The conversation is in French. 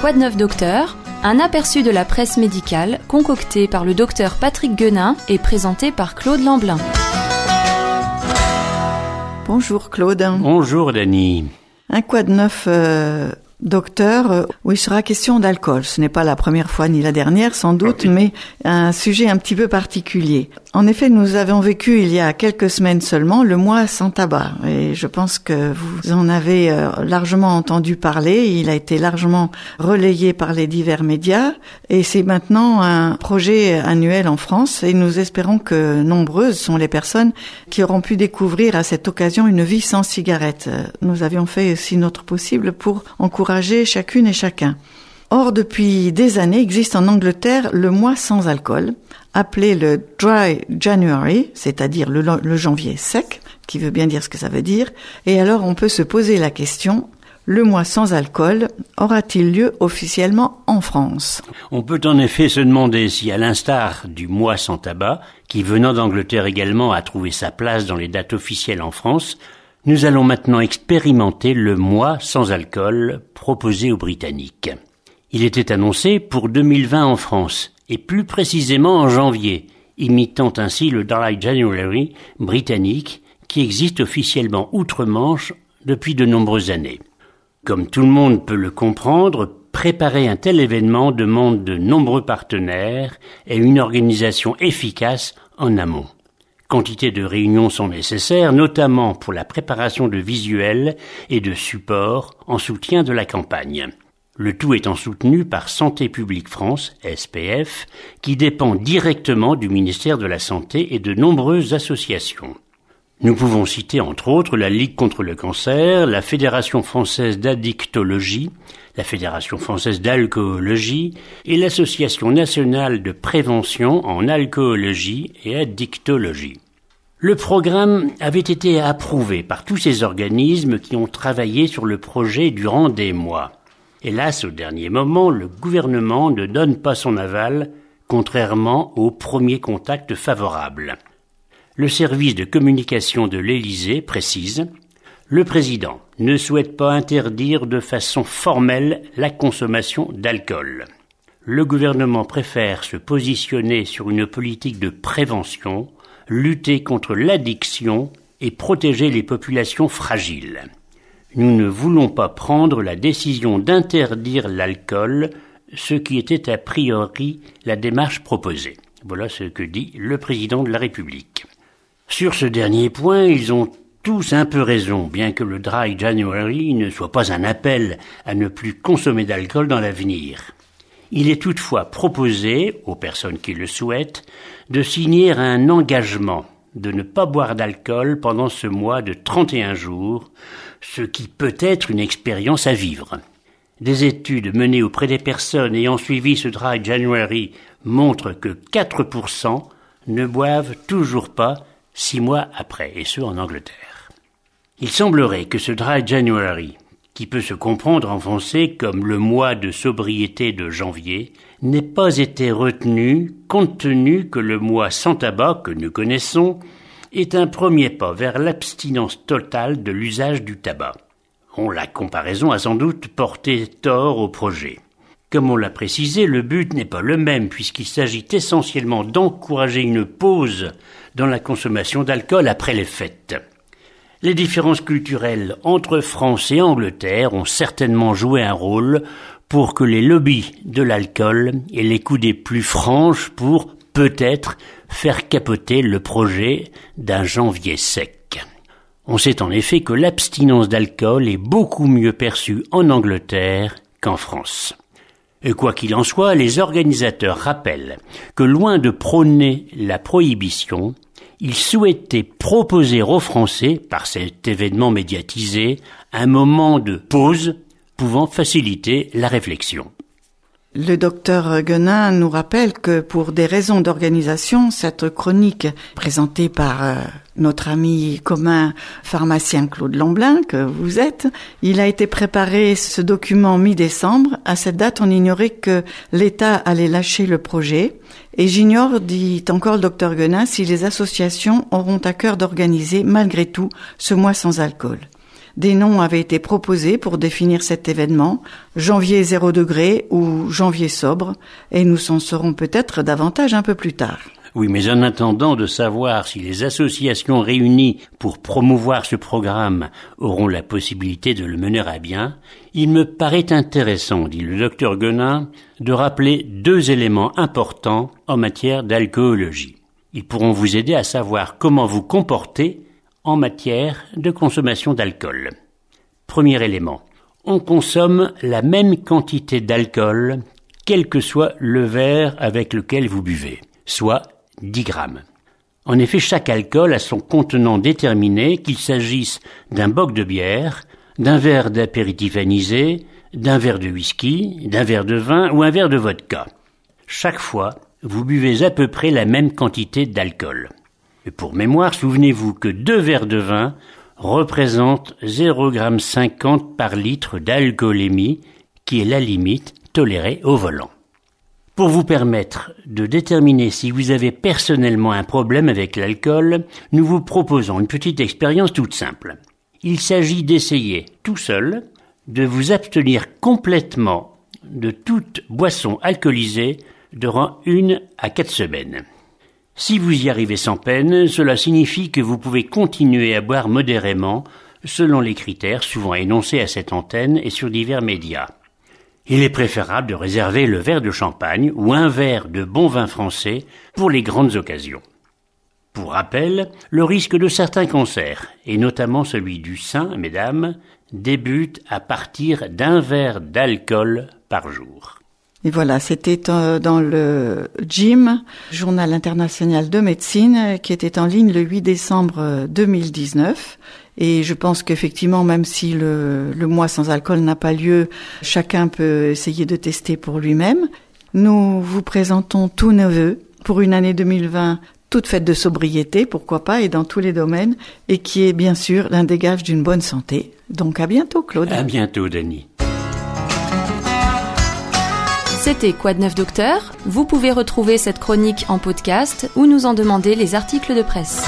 Quoi de neuf docteur Un aperçu de la presse médicale concocté par le docteur Patrick Guenin et présenté par Claude Lamblin. Bonjour Claude. Bonjour Dany. Un quoi de neuf euh, docteur euh, où il sera question d'alcool. Ce n'est pas la première fois ni la dernière sans doute, mais un sujet un petit peu particulier. En effet, nous avons vécu il y a quelques semaines seulement le mois sans tabac et je pense que vous en avez euh, largement entendu parler. Il a été largement relayé par les divers médias et c'est maintenant un projet annuel en France et nous espérons que nombreuses sont les personnes qui auront pu découvrir à cette occasion une vie sans cigarette. Nous avions fait aussi notre possible pour encourager chacune et chacun. Or, depuis des années, existe en Angleterre le mois sans alcool, appelé le Dry January, c'est-à-dire le, janvier sec, qui veut bien dire ce que ça veut dire. Et alors, on peut se poser la question, le mois sans alcool aura-t-il lieu officiellement en France? On peut en effet se demander si, à l'instar du mois sans tabac, qui venant d'Angleterre également a trouvé sa place dans les dates officielles en France, nous allons maintenant expérimenter le mois sans alcool proposé aux Britanniques. Il était annoncé pour 2020 en France, et plus précisément en janvier, imitant ainsi le Dry January britannique qui existe officiellement outre-Manche depuis de nombreuses années. Comme tout le monde peut le comprendre, préparer un tel événement demande de nombreux partenaires et une organisation efficace en amont. Quantité de réunions sont nécessaires, notamment pour la préparation de visuels et de supports en soutien de la campagne. Le tout étant soutenu par Santé publique France, SPF, qui dépend directement du ministère de la Santé et de nombreuses associations. Nous pouvons citer entre autres la Ligue contre le cancer, la Fédération française d'addictologie, la Fédération française d'alcoolologie et l'Association nationale de prévention en alcoolologie et addictologie. Le programme avait été approuvé par tous ces organismes qui ont travaillé sur le projet durant des mois. Hélas, au dernier moment, le gouvernement ne donne pas son aval, contrairement au premier contact favorable. Le service de communication de l'Élysée précise Le président ne souhaite pas interdire de façon formelle la consommation d'alcool. Le gouvernement préfère se positionner sur une politique de prévention, lutter contre l'addiction et protéger les populations fragiles nous ne voulons pas prendre la décision d'interdire l'alcool, ce qui était a priori la démarche proposée. Voilà ce que dit le président de la République. Sur ce dernier point, ils ont tous un peu raison, bien que le Dry January ne soit pas un appel à ne plus consommer d'alcool dans l'avenir. Il est toutefois proposé, aux personnes qui le souhaitent, de signer un engagement de ne pas boire d'alcool pendant ce mois de 31 jours, ce qui peut être une expérience à vivre. Des études menées auprès des personnes ayant suivi ce Dry January montrent que 4% ne boivent toujours pas six mois après, et ce en Angleterre. Il semblerait que ce Dry January, qui peut se comprendre en français comme le mois de sobriété de janvier, n'ait pas été retenu compte tenu que le mois sans tabac que nous connaissons est un premier pas vers l'abstinence totale de l'usage du tabac. On la comparaison a sans doute porté tort au projet. Comme on l'a précisé, le but n'est pas le même puisqu'il s'agit essentiellement d'encourager une pause dans la consommation d'alcool après les fêtes. Les différences culturelles entre France et Angleterre ont certainement joué un rôle pour que les lobbies de l'alcool aient les des plus franches pour peut-être faire capoter le projet d'un janvier sec. On sait en effet que l'abstinence d'alcool est beaucoup mieux perçue en Angleterre qu'en France. Et quoi qu'il en soit, les organisateurs rappellent que loin de prôner la prohibition, ils souhaitaient proposer aux Français, par cet événement médiatisé, un moment de pause pouvant faciliter la réflexion. Le docteur Guenin nous rappelle que pour des raisons d'organisation, cette chronique présentée par euh, notre ami commun pharmacien Claude Lamblin, que vous êtes, il a été préparé ce document mi-décembre. À cette date, on ignorait que l'État allait lâcher le projet. Et j'ignore, dit encore le docteur Guenin, si les associations auront à cœur d'organiser malgré tout ce mois sans alcool. des noms avaient été proposés pour définir cet événement, janvier 0 degré ou janvier sobre, et nous en saurons peut-être davantage un peu plus tard. Oui, mais en attendant de savoir si les associations réunies pour promouvoir ce programme auront la possibilité de le mener à bien, il me paraît intéressant, dit le docteur Guenin, de rappeler deux éléments importants en matière d'alcoolologie. Ils pourront vous aider à savoir comment vous comporter en matière de consommation d'alcool. Premier élément. On consomme la même quantité d'alcool quel que soit le verre avec lequel vous buvez, soit 10 grammes. En effet, chaque alcool a son contenant déterminé, qu'il s'agisse d'un boc de bière, d'un verre d'apéritif anisé, d'un verre de whisky, d'un verre de vin ou un verre de vodka. Chaque fois, vous buvez à peu près la même quantité d'alcool. Pour mémoire, souvenez-vous que deux verres de vin représentent 0,50 g par litre d'alcoolémie, qui est la limite tolérée au volant. Pour vous permettre de déterminer si vous avez personnellement un problème avec l'alcool, nous vous proposons une petite expérience toute simple. Il s'agit d'essayer tout seul de vous abstenir complètement de toute boisson alcoolisée durant une à quatre semaines. Si vous y arrivez sans peine, cela signifie que vous pouvez continuer à boire modérément selon les critères souvent énoncés à cette antenne et sur divers médias il est préférable de réserver le verre de champagne ou un verre de bon vin français pour les grandes occasions. Pour rappel, le risque de certains cancers, et notamment celui du sein, mesdames, débute à partir d'un verre d'alcool par jour. Et voilà, c'était euh, dans le JIM, Journal international de médecine, qui était en ligne le 8 décembre 2019. Et je pense qu'effectivement, même si le, le mois sans alcool n'a pas lieu, chacun peut essayer de tester pour lui-même. Nous vous présentons tous nos voeux pour une année 2020 toute faite de sobriété, pourquoi pas, et dans tous les domaines, et qui est bien sûr l'un des gages d'une bonne santé. Donc à bientôt, Claude. À bientôt, Denis. C'était Quoi de neuf docteur? Vous pouvez retrouver cette chronique en podcast ou nous en demander les articles de presse.